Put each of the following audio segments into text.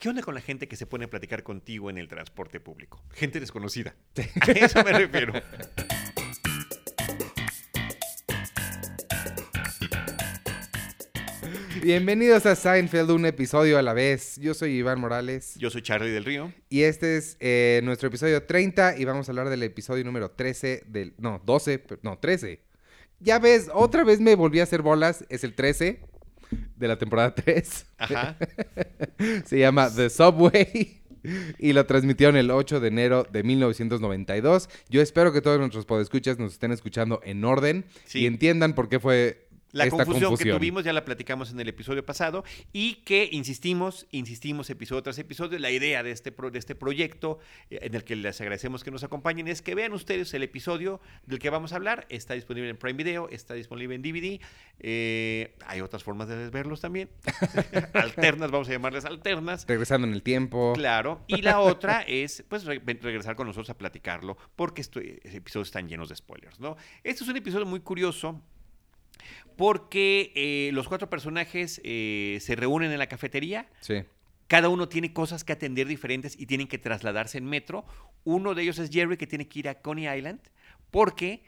¿Qué onda con la gente que se pone a platicar contigo en el transporte público? Gente desconocida. A eso me refiero. Bienvenidos a Seinfeld, un episodio a la vez. Yo soy Iván Morales. Yo soy Charlie del Río. Y este es eh, nuestro episodio 30 y vamos a hablar del episodio número 13 del... No, 12, pero- no, 13. Ya ves, otra vez me volví a hacer bolas. Es el 13 de la temporada 3. Ajá. Se llama The Subway. Y lo transmitieron el 8 de enero de 1992. Yo espero que todos nuestros podescuchas nos estén escuchando en orden Sí. y entiendan por qué fue La esta confusión, confusión. que tuvimos ya la platicamos en el episodio pasado y que insistimos, insistimos episodio tras episodio. La idea de este, pro- de este proyecto, eh, en el que les agradecemos que nos acompañen, es que vean ustedes el episodio del que vamos a hablar. Está disponible en Prime Video, está disponible en DVD. eh, hay otras formas de verlos también. alternas, vamos a llamarles alternas. Regresando en el tiempo. Claro. Y la otra es, pues, re- regresar con nosotros a platicarlo, porque estos episodios están llenos de spoilers, ¿no? Este es un episodio muy curioso. Porque eh, los cuatro personajes eh, se reúnen en la cafetería, Sí. cada uno tiene cosas que atender diferentes y tienen que trasladarse en metro. Uno de ellos es Jerry, que tiene que ir a Coney Island, porque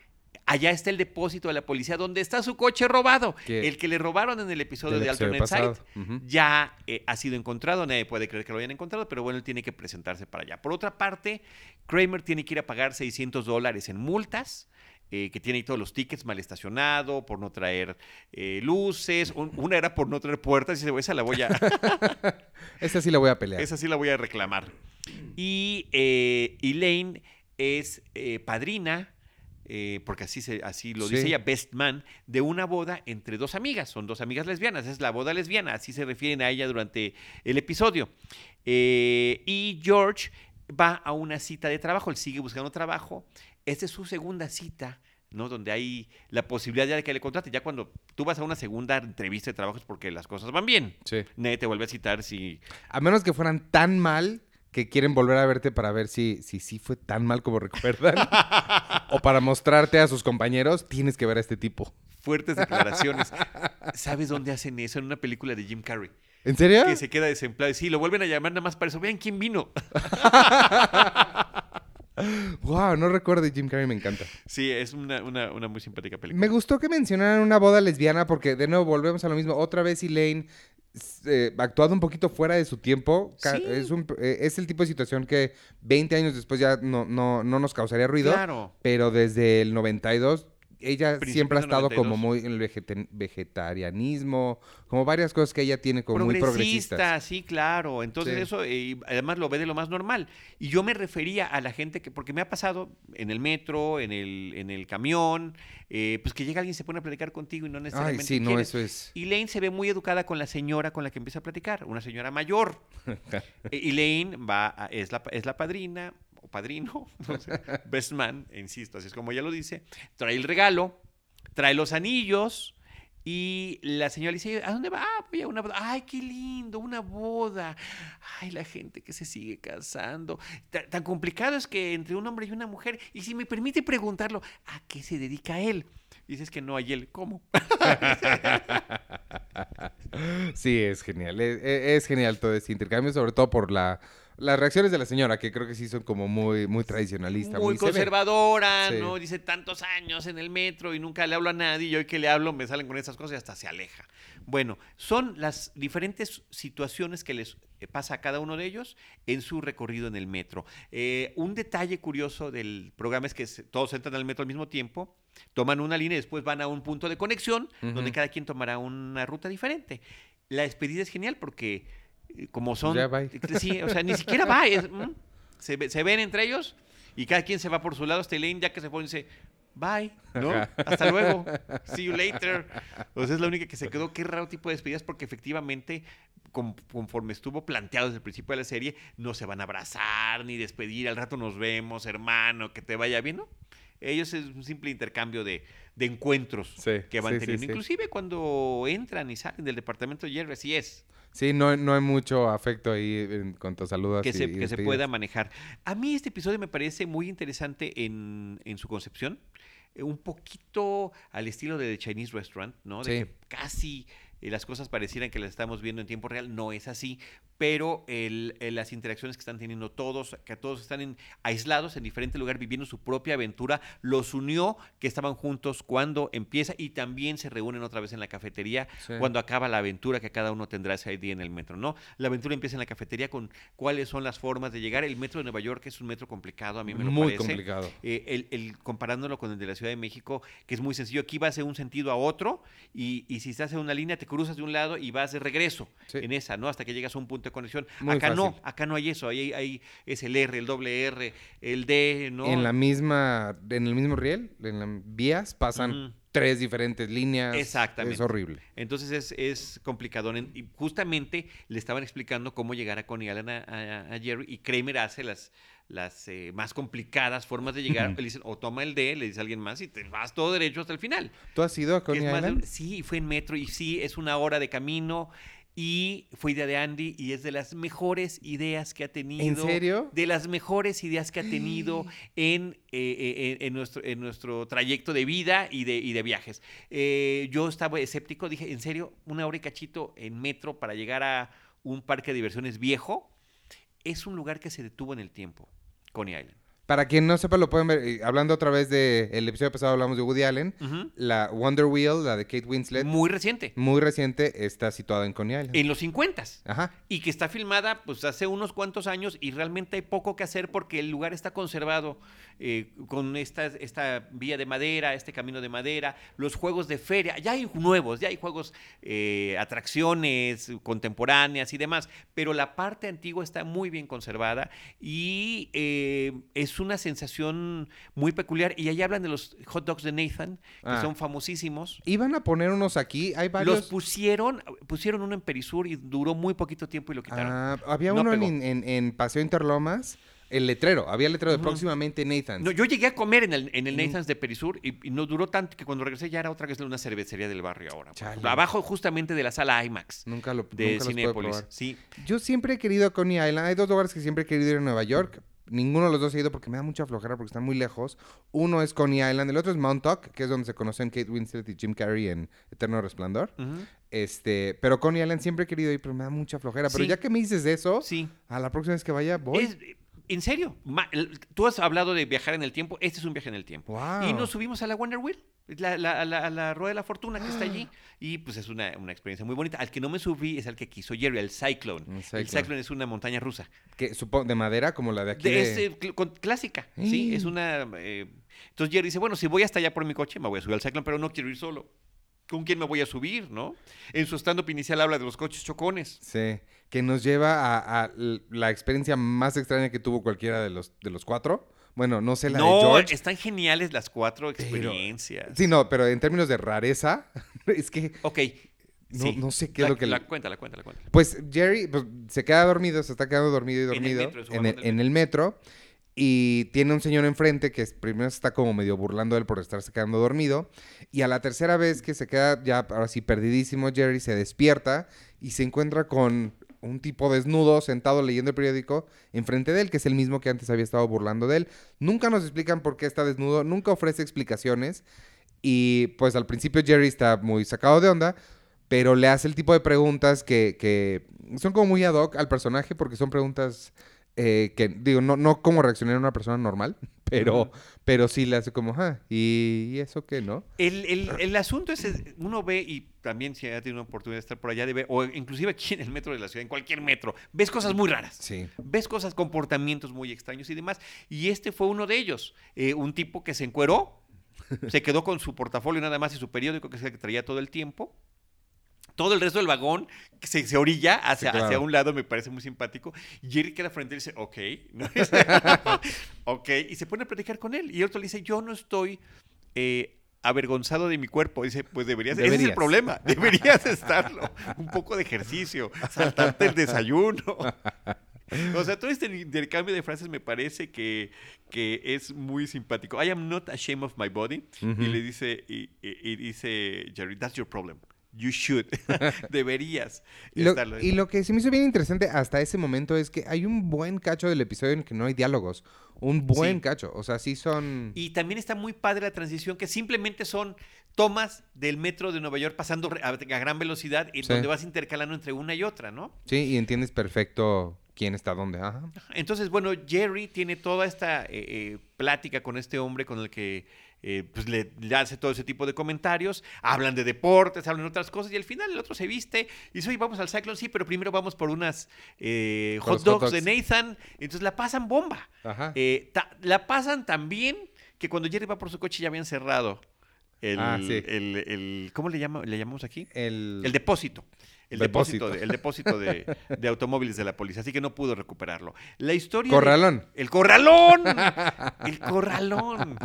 allá está el depósito de la policía, donde está su coche robado. El que le robaron en el episodio de episodio Alternate. Side ya eh, ha sido encontrado, nadie puede creer que lo hayan encontrado, pero bueno, él tiene que presentarse para allá. Por otra parte, Kramer tiene que ir a pagar 600 dólares en multas. Eh, que tiene ahí todos los tickets mal estacionado, por no traer eh, luces. Un- una era por no traer puertas. Y dice, esa la voy a, Esta sí la voy a pelear. esa sí la voy a reclamar. Y eh, Elaine es eh, padrina, eh, porque así, se, así lo dice ella, best man, de una boda entre dos amigas. Son dos amigas lesbianas, es la boda lesbiana, así se refieren a ella durante el episodio. Eh, y George va a una cita de trabajo, él sigue buscando trabajo. Esta es su segunda cita. ¿no? Donde hay la posibilidad ya de que le contrate. Ya cuando tú vas a una segunda entrevista de trabajo es porque las cosas van bien. Sí. Nadie te vuelve a citar si A menos que fueran tan mal que quieren volver a verte para ver si si sí fue tan mal como recuerdan. o para mostrarte a sus compañeros, tienes que ver a este tipo. fuertes declaraciones. ¿Sabes dónde hacen eso? En una película de Jim Carrey. ¿En serio? Que se queda desempleado. Y sí, lo vuelven a llamar nada más para eso. Vean quién vino. Wow, no recuerdo Jim Carrey, me encanta. Sí, es una, una, una muy simpática película. Me gustó que mencionaran una boda lesbiana porque, de nuevo, volvemos a lo mismo. Otra vez Elaine eh, actuado un poquito fuera de su tiempo. Sí. Es, un- eh, es el tipo de situación que 20 años después ya no, no, no nos causaría ruido. Claro. Pero desde el 92, ella siempre ha estado 92. como muy en el vegeta- vegetarianismo, como varias cosas que ella tiene como muy Progresista, progresistas. sí, claro. Entonces Sí. eso, eh, y además lo ve de lo más normal. Y yo me refería a la gente que, porque me ha pasado en el metro, en el, en el camión, eh, pues que llega alguien y se pone a platicar contigo y no Ay, necesariamente sí, no, eso es. Elaine se ve muy educada con la señora con la que empieza a platicar, una señora mayor. Elaine va a- es, la, es la padrina o padrino, no sé, best man, insisto, así es como ella lo dice. Trae el regalo, trae los anillos y la señora dice, ¿a dónde va? "Ah, voy a una boda. Ay, qué lindo, una boda. Ay, la gente que se sigue casando. Ta- Tan complicado es que entre un hombre y una mujer, y si me permite preguntarlo, ¿a qué se dedica él? Dices que no hay él, ¿cómo? Sí, es genial. Es, es- es genial todo este intercambio, sobre todo por la, las reacciones de la señora, que creo que sí son como muy, muy tradicionalistas. muy conservadora. ¿no? Dice tantos años en el metro y nunca le hablo a nadie y hoy que le hablo me salen con esas cosas y hasta se aleja. Bueno, son las diferentes situaciones que les eh, pasa a cada uno de ellos en su recorrido en el metro. Eh, un detalle curioso del programa es que todos entran al metro al mismo tiempo, toman una línea y después van a un punto de conexión donde cada quien tomará una ruta diferente. La despedida es genial porque como son... Ya, bye. Sí, o sea, ni siquiera va. es, mm, se, se ven entre ellos y cada quien se va por su lado. Hasta Elaine, ya que se pone, dice, bye, ¿no? Ajá. Hasta luego. See you later. O sea, es la única que se quedó. Qué raro tipo de despedidas porque efectivamente, con- conforme estuvo planteado desde el principio de la serie, no se van a abrazar ni despedir. Al rato nos vemos, hermano, que te vaya bien, ¿no? Ellos es un simple intercambio de, de encuentros Sí, que van sí, teniendo. sí. Inclusive cuando entran y salen del departamento de Jerry, así es. Sí, no, no hay mucho afecto ahí en cuanto a saludos. que, se, y que se pueda manejar. A mí este episodio me parece muy interesante en, en su concepción. eh, Un poquito al estilo de The Chinese Restaurant, ¿no? De que casi eh, las cosas parecieran que las estamos viendo en tiempo real. No es así, pero el- el- las interacciones que están teniendo todos, que todos están en- aislados en diferente lugar viviendo su propia aventura, los unió que estaban juntos cuando empieza y también se reúnen otra vez en la cafetería Sí. cuando acaba la aventura que cada uno tendrá ese día en el metro, ¿no? La aventura empieza en la cafetería con cuáles son las formas de llegar. El metro de Nueva York es un metro complicado, a mí me lo Muy parece. complicado. Eh, el, el- comparándolo con el de la Ciudad de México, que es muy sencillo, aquí vas de un sentido a otro y, y si estás en una línea te cruzas de un lado y vas de regreso Sí. en esa, ¿no? Hasta que llegas a un punto de conexión. Muy acá no, acá no hay eso, ahí hay, es el R, el doble R, el D, ¿no? En la misma, en el mismo riel, en las vías, pasan tres diferentes líneas. Exactamente. Es horrible. Entonces es, es complicado. Y justamente le estaban explicando cómo llegar a Coney Island a, a- a Jerry y Kramer hace las, las eh, más complicadas formas de llegar. Le dicen, o toma el D, le dice a alguien más y te vas todo derecho hasta el final. ¿Tú has ido a Coney más Island? sí, fue en metro y sí, es una hora de camino. Y fue idea de Andy y es de las mejores ideas que ha tenido. ¿En serio? De las mejores ideas que ha tenido en, eh, eh, en, en nuestro, en nuestro trayecto de vida y de, y de viajes. Eh, yo estaba escéptico, dije, ¿en serio? ¿Una hora y cachito en metro para llegar a un parque de diversiones viejo? Es un lugar que se detuvo en el tiempo, Coney Island. Para quien no sepa, lo pueden ver. eh, Hablando otra vez del episodio pasado, hablamos de Woody Allen. Ujú. La Wonder Wheel, la de Kate Winslet, Muy reciente, muy reciente, está situada en Coney Island. en los 50 Ajá. y que está filmada pues hace unos cuantos años y realmente hay poco que hacer porque el lugar está conservado eh, con esta, esta vía de madera, este camino de madera, los juegos de feria, ya hay nuevos, ya hay juegos, eh, atracciones contemporáneas y demás, pero la parte antigua está muy bien conservada y eh, es una sensación muy peculiar y ahí hablan de los hot dogs de Nathan, que Ah. son famosísimos. Iban a poner unos aquí, hay varios. Los pusieron, pusieron uno en Perisur y duró muy poquito tiempo y lo quitaron. Ah, había No uno en, en- en Paseo Interlomas, el letrero, había el letrero de próximamente Nathan's. No, yo llegué a comer en el, en el. Nathan's de Perisur y, y no duró tanto que cuando regresé ya era otra vez una cervecería del barrio ahora. Chale. ejemplo, Abajo justamente de la sala IMAX Nunca lo de nunca los Cinépolis. probar. Sí. Yo siempre he querido a Coney Island. Hay dos lugares que siempre he querido ir a Nueva York. Ninguno de los dos he ido porque me da mucha flojera porque están muy lejos. Uno es Coney Island, el otro es Montauk, que es donde se conocen Kate Winslet y Jim Carrey en Eterno Resplandor. Este, pero Coney Island siempre he querido ir, pero me da mucha flojera. Pero Sí. ya que me dices eso, Sí. a la próxima vez que vaya, voy. Es- en serio, tú has hablado de viajar en el tiempo, este es un viaje en el tiempo. Wow. Y nos subimos a la Wonder Wheel, la, la, a la, Rueda de la Fortuna que está allí. Y pues es una, una experiencia muy bonita. Al que no me subí es al que quiso Jerry, el Cyclone. El El Cyclone. Es una montaña rusa. Que, supongo, de madera, como la de aquí. De, de- es, eh, con- clásica, sí, es una... eh, entonces Jerry dice, bueno, si voy hasta allá por mi coche, me voy a subir al Cyclone, pero no quiero ir solo. ¿Con quién me voy a subir, no? En su stand-up inicial habla de los coches chocones. Sí, que nos lleva a, la experiencia más extraña que tuvo cualquiera de los, de los cuatro. Bueno, no sé la de no, George. están geniales las cuatro experiencias. Sí, no, pero en términos de rareza, es que Ok. No- sí. no sé qué es La- lo que La le- cuéntala, cuéntala, cuéntala. Pues Jerry pues, se queda dormido, se está quedando dormido y dormido en el, del en el metro. Y tiene un señor enfrente que primero se está como medio burlando de él por estarse quedando dormido. Y a la tercera vez que se queda ya ahora sí perdidísimo, Jerry se despierta y se encuentra con un tipo desnudo sentado leyendo el periódico enfrente de él, que es el mismo que antes había estado burlando de él. Nunca nos explican por qué está desnudo, nunca ofrece explicaciones. Y pues al principio Jerry está muy sacado de onda, pero le hace el tipo de preguntas que, que son como muy ad hoc al personaje porque son preguntas eh, que, digo, no, no como reaccionar una persona normal, pero, Ujú. pero sí le hace como, ah, ¿y, y eso qué, no? El, el- el asunto es, es, uno ve, y también si ha tenido una oportunidad de estar por allá, de ver, o inclusive aquí en el metro de la ciudad, en cualquier metro, ves cosas muy raras. Sí. Ves cosas, comportamientos muy extraños y demás. Y este fue uno de ellos. Eh, un tipo que se encueró, se quedó con su portafolio nada más y su periódico que es el que traía todo el tiempo. Todo el resto del vagón se, se orilla hacia, Sí, claro. hacia un lado, me parece muy simpático. Y Jerry queda frente y dice, ok. ¿no? ok. Y se pone a platicar con él. Y el otro le dice, yo no estoy eh, avergonzado de mi cuerpo. Dice, pues deberías. Ese es el Deberías. problema. Deberías estarlo. Un poco de ejercicio. Saltarte el desayuno. O sea, todo este intercambio de frases me parece que, que es muy simpático. I am not ashamed of my body. Y le dice, y, y- y dice Jerry, that's your problem. You should. Deberías. Lo, estarlo. y lo que se me hizo bien interesante hasta ese momento es que hay un buen cacho del episodio en que no hay diálogos. Un buen Sí. cacho. O sea, sí son... Y también está muy padre la transición, que simplemente son tomas del metro de Nueva York pasando a, a gran velocidad, y Sí. donde vas intercalando entre una y otra, ¿no? Sí, y entiendes perfecto quién está dónde. Ajá. Entonces, bueno, Jerry tiene toda esta eh, eh, plática con este hombre con el que eh, pues le, le hace todo ese tipo de comentarios. Hablan de deportes, hablan de otras cosas y al final el otro se viste y dice, oye, vamos al Cyclone, sí, pero primero vamos por unas eh, hot, dogs de. Nathan. Entonces la pasan bomba. Ajá. Eh, ta- la pasan tan bien que cuando Jerry va por su coche ya habían cerrado el, Ah, sí. el- el- ¿cómo le, llama, le llamamos aquí? el... El depósito. El Depósito. de, el depósito de, de automóviles de la policía, así que no pudo recuperarlo. La historia. de- Corralón. el corralón. El corralón.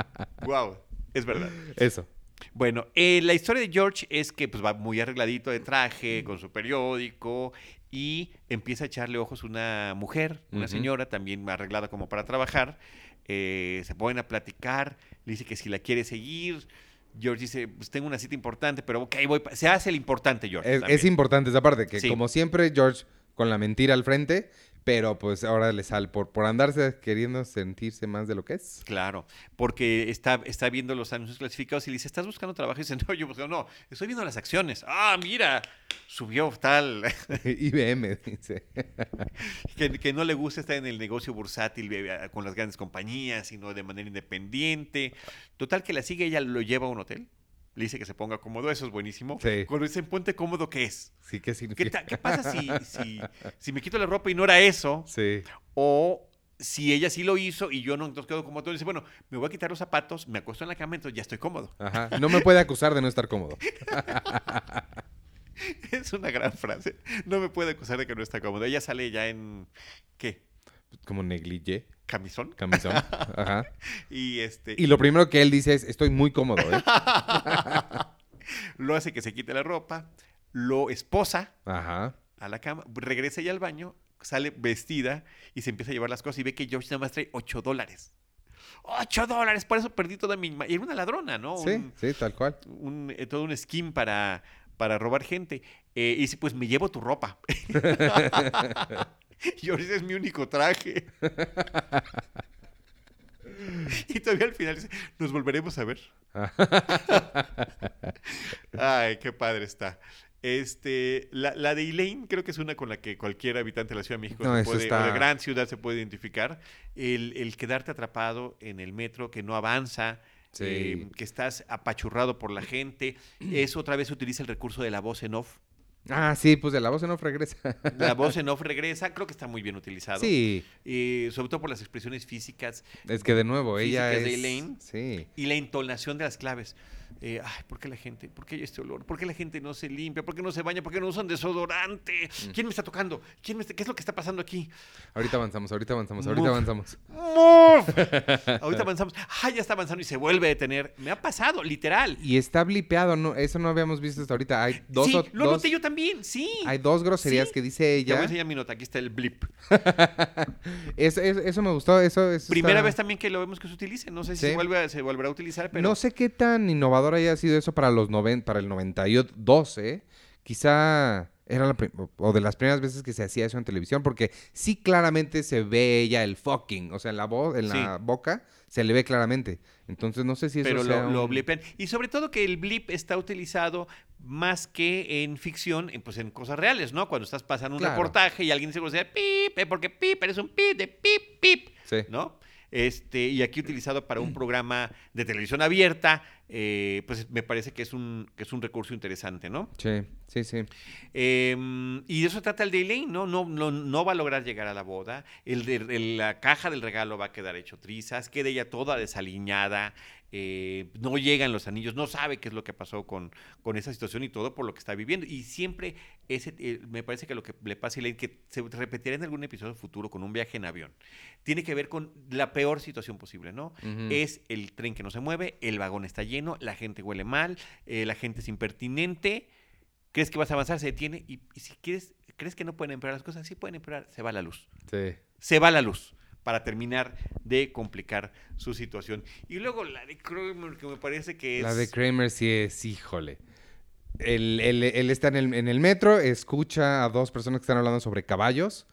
Wow, es verdad. Eso. Bueno, eh, la historia de George es que pues, va muy arregladito de traje, con su periódico, y empieza a echarle ojos una mujer, una señora, también arreglada como para trabajar. Eh, se ponen a platicar, le dice que si la quiere seguir. George dice, pues tengo una cita importante, pero ok, voy. pa-". Se hace el importante, George. Es, importante esa parte, que Sí. como siempre, George con la mentira al frente, pero pues ahora le sale por, por andarse queriendo sentirse más de lo que es. Claro, porque está, está viendo los anuncios clasificados y le dice, ¿estás buscando trabajo? Y dice, no, yo busco, no, estoy viendo las acciones. Ah, mira, subió tal. IBM, dice. que, que no le gusta estar en el negocio bursátil eh, con las grandes compañías, sino de manera independiente. Total que la sigue, ella lo lleva a un hotel. Le dice que se ponga cómodo, eso es buenísimo. Sí. Cuando dicen ponte cómodo, ¿qué es? Sí, ¿qué ¿Qué, significa? qué pasa si, si, si me quito la ropa y no era eso? Sí. O si ella sí lo hizo y yo no, entonces quedo cómodo. Dice, bueno, me voy a quitar los zapatos, me acuesto en la cama, entonces ya estoy cómodo. Ajá. No me puede acusar de no estar cómodo. Es una gran frase. No me puede acusar de que no está cómodo. Ella sale ya en, ¿qué? Como negligé, Camisón. camisón. Ajá. Y este Y lo primero que él dice es, estoy muy cómodo, ¿eh? lo hace que se quite la ropa, lo esposa Ajá. a la cama, regresa ella al baño, sale vestida y se empieza a llevar las cosas y ve que George nada más trae 8 dólares. ¡8 dólares! Por eso perdí toda mi... Y era una ladrona, ¿no? Sí, Un- sí, tal cual. un, eh, todo un skin para, para robar gente. Eh, y dice, pues me llevo tu ropa. y ahorita es mi único traje. y todavía al final dice, nos volveremos a ver. Ay, qué padre está. Este, la, la de Elaine creo que es una con la que cualquier habitante de la Ciudad de México No, se puede, está- o de gran ciudad se puede identificar. El, el quedarte atrapado en el metro, que no avanza, Sí. eh, que estás apachurrado por la gente. Eso otra vez utiliza el recurso de la voz en off. Ah, sí, pues de la voz en off regresa. La voz en off regresa, creo que está muy bien utilizado. Sí, Eh, sobre todo por las expresiones físicas es que de nuevo, ella es... de Elaine. Sí. y la entonación de las claves. Eh, ay, ¿por qué la gente? ¿Por qué hay este olor? ¿Por qué la gente no se limpia? ¿Por qué no se baña? ¿Por qué no usan desodorante? Mm. ¿Quién me está tocando? ¿Quién me está- ¿Qué es lo que está pasando aquí? Ahorita avanzamos, ahorita avanzamos, ahorita avanzamos. ¡Move! Ahorita avanzamos. ¡Ay, ya está avanzando y se vuelve a detener! Me ha pasado, literal. Y está blipeado, no, eso no habíamos visto hasta ahorita. Hay dos, sí, o- lo dos- noté yo también, sí. hay dos groserías Sí. que dice Te voy a ella. enseñar mi nota, aquí está el blip. Eso, eso, eso me gustó, eso, Primera está- vez también que lo vemos que se utilice. No sé si Sí. se, vuelve a- se volverá a utilizar, pero No sé qué tan innovador haya sido eso para los noven, para el 92, ¿eh? Quizá era la o de las primeras veces que se hacía eso en televisión, porque sí claramente se ve ella el fucking, o sea, en la voz, en la boca se le ve claramente. Entonces no sé si eso pero sea lo, lo un- blipean. Y sobre todo que el blip está utilizado más que en ficción, en, pues en cosas reales, ¿no? Cuando estás pasando un Claro. reportaje y alguien dice grosera, pip, eh, porque pip, eres un pip de pip, pip, Sí. ¿no? Este, y aquí utilizado para un programa de televisión abierta, eh, pues me parece que es un, que es un recurso interesante, ¿no? Sí, sí, sí. Eh, y de eso trata el de Elaine, ¿no? No, no, no va a lograr llegar a la boda. El de, el- la caja del regalo va a quedar hecho trizas. Queda ella toda desaliñada. Eh, no llegan los anillos. No sabe qué es lo que pasó con, con esa situación y todo por lo que está viviendo. Y siempre ese, eh, me parece que lo que le pasa a Elaine, que se repetirá en algún episodio futuro con un viaje en avión, tiene que ver con la peor situación posible, ¿no? Es el tren que no se mueve, el vagón está lleno, la gente huele mal, eh, la gente es impertinente crees que vas a avanzar, se detiene y, y si quieres, crees que no pueden empeorar las cosas, sí pueden empeorar, se va la luz. Sí. Se va la luz para terminar de complicar su situación. Y luego la de Kramer, que me parece que es... La de Kramer sí es, híjole. él, él- él está en el, en el metro, escucha a dos personas que están hablando sobre caballos,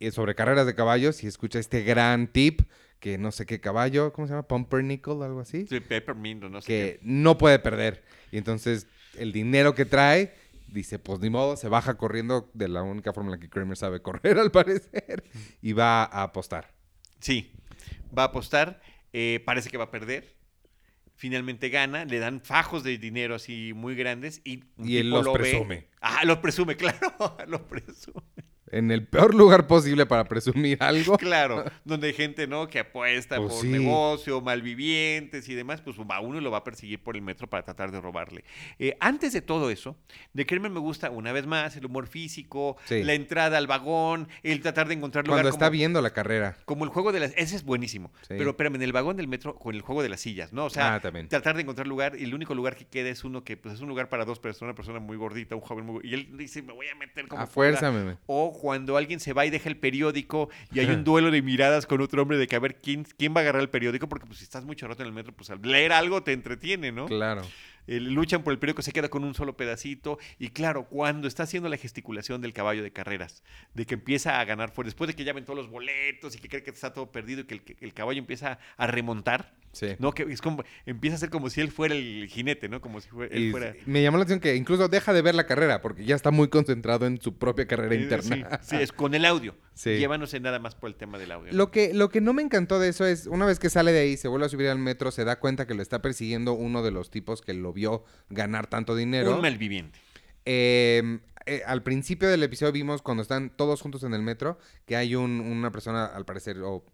y sobre carreras de caballos, y escucha este gran tip que no sé qué caballo, ¿cómo se llama? Pumpernickel, algo así. Sí, Peppermint, no sé que no puede perder. Y entonces el dinero que trae, dice, pues ni modo, se baja corriendo de la única forma en la que Kramer sabe correr, al parecer, y va a apostar. Sí, va a apostar, eh, parece que va a perder. Finalmente gana, le dan fajos de dinero así muy grandes y, un Y él los lo ve- presume. Ah, los presume, claro, los presume. En el peor lugar posible para presumir algo. Claro, donde hay gente, ¿no? Que apuesta Pues por sí. negocio, malvivientes y demás, pues va uno lo va a perseguir por el metro para tratar de robarle. Eh, antes de todo eso, de Kramer me gusta, una vez más, el humor físico, Sí. la entrada al vagón, el tratar de encontrar lugar Cuando está como, viendo la carrera. como el juego de las... Ese es buenísimo. Sí. Pero espérame, en el vagón del metro con el juego de las sillas, ¿no? O sea, Ah, tratar de encontrar lugar y el único lugar que queda es uno que pues es un lugar para dos personas, una persona muy gordita, un joven muy... Y él dice, me voy a meter como A pueda". fuerza. O cuando alguien se va y deja el periódico y hay un duelo de miradas con otro hombre de que a ver quién, quién va a agarrar el periódico, porque pues si estás mucho rato en el metro, pues al leer algo te entretiene, ¿no? Claro. Eh, luchan por el periódico, se queda con un solo pedacito. Y claro, cuando está haciendo la gesticulación del caballo de carreras, de que empieza a ganar fuerte, después de que ya ven todos los boletos y que cree que está todo perdido y que el, caballo empieza a remontar, Sí. ¿no? Que es como, empieza a ser como si él fuera el jinete, ¿no? Como si fue- él fuera... me llamó la atención que incluso deja de ver la carrera porque ya está muy concentrado en su propia carrera Eh, interna. Sí, sí, es con el audio. Sí. Llévanos nada más por el tema del audio. ¿no? Lo que, lo que no me encantó de eso es, una vez que sale de ahí, se vuelve a subir al metro, se da cuenta que lo está persiguiendo uno de los tipos que lo vio ganar tanto dinero. Un malviviente. Eh, eh, al principio del episodio vimos cuando están todos juntos en el metro que hay un- una persona, al parecer, o,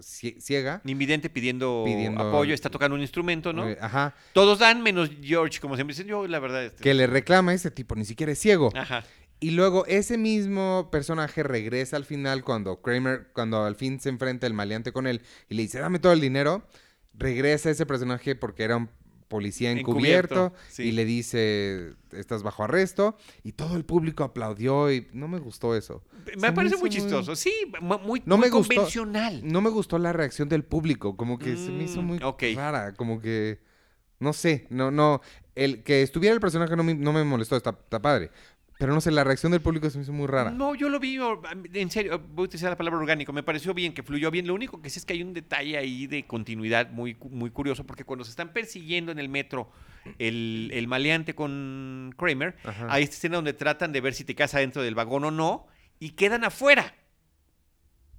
cie- ciega. Invidente pidiendo, Pidiendo- apoyo, está tocando un instrumento, ¿no? eh, ajá. Todos dan menos George, como siempre dicen. Yo, la verdad. este- Que le reclama a ese tipo, ni siquiera es ciego. Ajá. Y luego ese mismo personaje regresa al final cuando Kramer, cuando al fin se enfrenta el maleante con él y le dice, dame todo el dinero. Regresa ese personaje porque era un policía encubierto, Encubierto, sí. y le dice, estás bajo arresto. Y todo el público aplaudió y no me gustó eso. Se Me parece muy chistoso. Sí, mu- muy, No muy me gustó. convencional. No me gustó la reacción del público, como que se me hizo Mm, muy ok. rara, como que no sé, no no el que estuviera el personaje no me, no me molestó, está, está padre. Pero no sé, la reacción del público se me hizo muy rara. No, yo lo vi, en serio, voy a utilizar la palabra orgánico. Me pareció bien, que fluyó bien. Lo único que sí es que hay un detalle ahí de continuidad muy, muy curioso, porque cuando se están persiguiendo en el metro el, el maleante con Kramer, Ajá. hay esta escena donde tratan de ver si te casa dentro del vagón o no, y quedan afuera.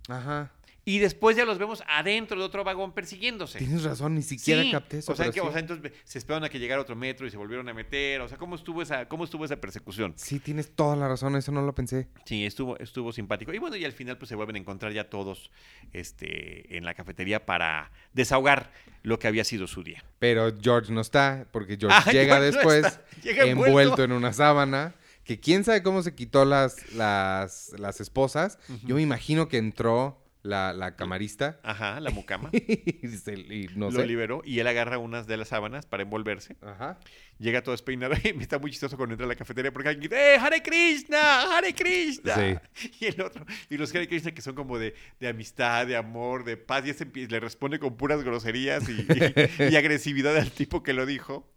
Ajá. Y después ya los vemos adentro de otro vagón persiguiéndose. Tienes razón, ni siquiera Sí, capté eso. O sea, que, o sea, entonces se esperaron a que llegara otro metro y se volvieron a meter. O sea, ¿cómo estuvo esa, cómo estuvo esa persecución? Sí, tienes toda la razón, eso no lo pensé. Sí, estuvo, estuvo simpático. Y bueno, y al final pues se vuelven a encontrar ya todos este, en la cafetería para desahogar lo que había sido su día. Pero George no está, porque George Ah, llega George después está, llega envuelto. envuelto. en una sábana. Que quién sabe cómo se quitó las, las, las esposas. Yo me imagino que entró la, la camarista Ajá, la mucama. y, se- y no lo sé. liberó y él agarra unas de las sábanas para envolverse. Ajá. Llega todo despeinado y me está muy chistoso cuando entra a la cafetería porque alguien dice, ¡Eh, Hare Krishna! ¡Hare Krishna! Sí. Y el otro, y los Hare Krishna que son como de, de amistad, de amor, de paz, y ese le responde con puras groserías y, y- y agresividad al tipo que lo dijo.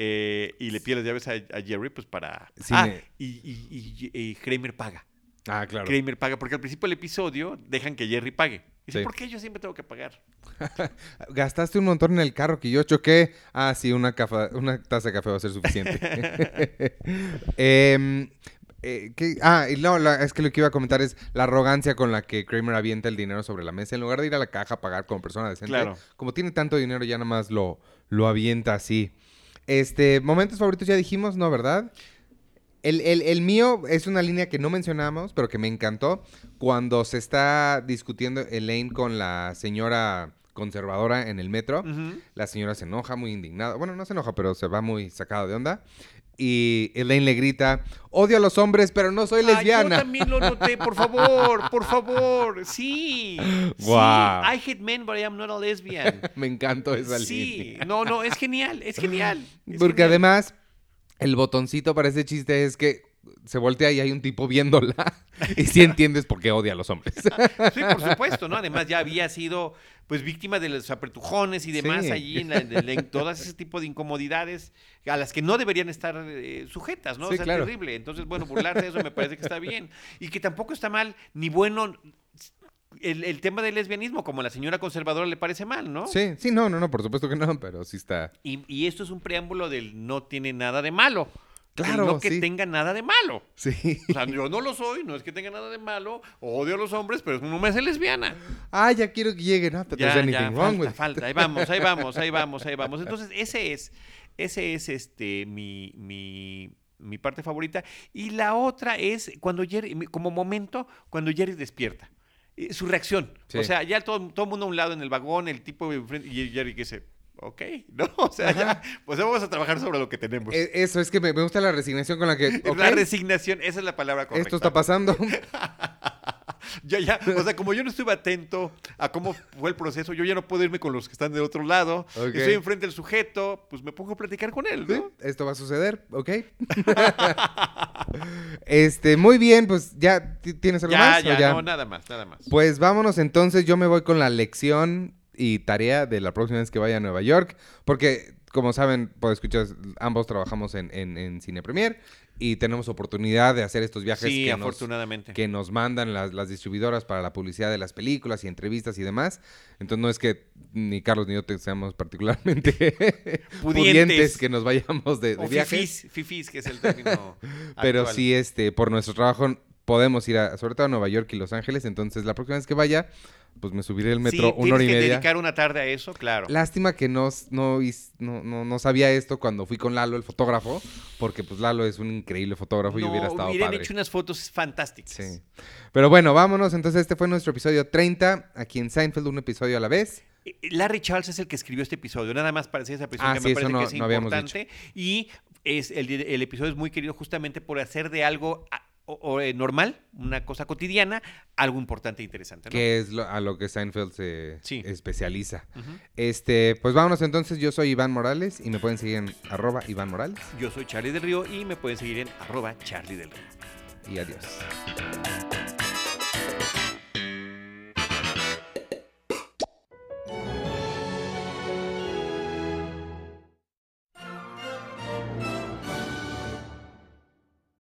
Eh, y le pide las llaves a, a Jerry, pues para. Sí, ah, me- y, y- y- y Kramer paga. Ah, claro. Kramer paga, porque al principio del episodio dejan que Jerry pague. Dice, Sí. ¿por qué yo siempre tengo que pagar? Gastaste un montón en el carro que yo choqué. Ah, sí, una, cafa- una taza de café va a ser suficiente. Em, eh, ¿qué? Ah, y no, la- es que lo que iba a comentar es la arrogancia con la que Kramer avienta el dinero sobre la mesa. En lugar de ir a la caja a pagar como persona decente, Claro. como tiene tanto dinero, ya nada más lo, lo avienta así. Este, momentos favoritos ya dijimos, ¿no? ¿Verdad? El, el- el mío es una línea que no mencionamos, pero que me encantó. Cuando se está discutiendo Elaine con la señora conservadora en el metro. Ujú. La señora se enoja, muy indignada. Bueno, no se enoja, pero se va muy sacada de onda. Y Elaine le grita, odio a los hombres, pero no soy Ah, lesbiana. yo también lo noté, por favor, por favor. Sí. Guau. Sí. I hate men, but I am not a lesbian. Me encantó esa Sí. línea. No, no, es genial, es genial. es Porque genial. además, el botoncito para ese chiste es que se voltea y hay un tipo viéndola y sí entiendes por qué odia a los hombres. Sí, por supuesto, ¿no? Además ya había sido pues víctima de los apretujones y demás Sí. allí en, la- en todas ese tipo de incomodidades a las que no deberían estar eh, sujetas, ¿no? Sí, o sea, claro. terrible. Entonces, bueno, burlarse de eso me parece que está bien. Y que tampoco está mal ni bueno el, el tema del lesbianismo, como a la señora conservadora le parece mal, ¿no? Sí, sí, no, no, no, por supuesto que no, pero sí está. Y, y esto es un preámbulo del no tiene nada de malo. Claro, no que sí. tenga nada de malo. Sí. O sea, yo no lo soy, no es que tenga nada de malo, odio a los hombres, pero no me hace lesbiana. Ah, ya quiero que llegue, no, Ya, anything ya, wrong falta, with- falta. Ahí vamos, ahí vamos, ahí vamos, ahí vamos. Entonces, ese es, ese es este mi, mi, mi parte favorita. Y la otra es cuando Jerry, como momento, cuando Jerry despierta. Eh, Su reacción. Sí. O sea, ya todo, todo el mundo a un lado en el vagón, el tipo enfrente, y Jerry que dice, ok, ¿no? O sea, ya, pues vamos a trabajar sobre lo que tenemos. Eh, Eso, es que me, me gusta la resignación con la que. La resignación, esa es la palabra correcta. esto está pasando. Ya, ya, o sea, como yo no estuve atento a cómo fue el proceso, yo ya no puedo irme con los que están del otro lado. Ok. Estoy enfrente del sujeto, pues me pongo a platicar con él, Sí, ¿no? Esto va a suceder, ¿ok? este, muy bien, pues ya ti- tienes algo Ya, más. o ya, no, nada más, nada más. Pues vámonos entonces, yo me voy con la lección y tarea de la próxima vez que vaya a Nueva York, porque como saben, por escuchar, ambos trabajamos en, en, en Cine Premier y tenemos oportunidad de hacer estos viajes sí, que, nos, afortunadamente. que nos mandan las, las distribuidoras para la publicidad de las películas y entrevistas y demás. Entonces no es que ni Carlos ni yo seamos particularmente pudientes que nos vayamos de, de o viajes. fifís, fifís, que es el término Pero actual. sí, este, por nuestro trabajo podemos ir a, sobre todo a Nueva York y Los Ángeles. Entonces, la próxima vez que vaya, pues me subiré el metro Sí, una hora y tienes que media. dedicar una tarde a eso, claro. Lástima que no, no, no, no, sabía esto cuando fui con Lalo, el fotógrafo, porque pues Lalo es un increíble fotógrafo y no, hubiera estado hubieran padre. hecho unas fotos fantásticas. Sí. Pero bueno, vámonos. Entonces, este fue nuestro episodio 30, aquí en Seinfeld, un episodio a la vez. Eh, Larry Charles es el que escribió este episodio, nada más para decir esa presión Ah, que sí, me parece no- que es no importante. Y es el, el episodio es muy querido justamente por hacer de algo o- o, eh, normal, una cosa cotidiana, algo importante e interesante. ¿no? que es lo- a lo que Seinfeld se Sí. especializa. Este, pues vámonos entonces, yo soy Iván Morales y me pueden seguir en arroba Iván Morales Yo soy Charlie del Río y me pueden seguir en arroba Charlie del Río. y adiós.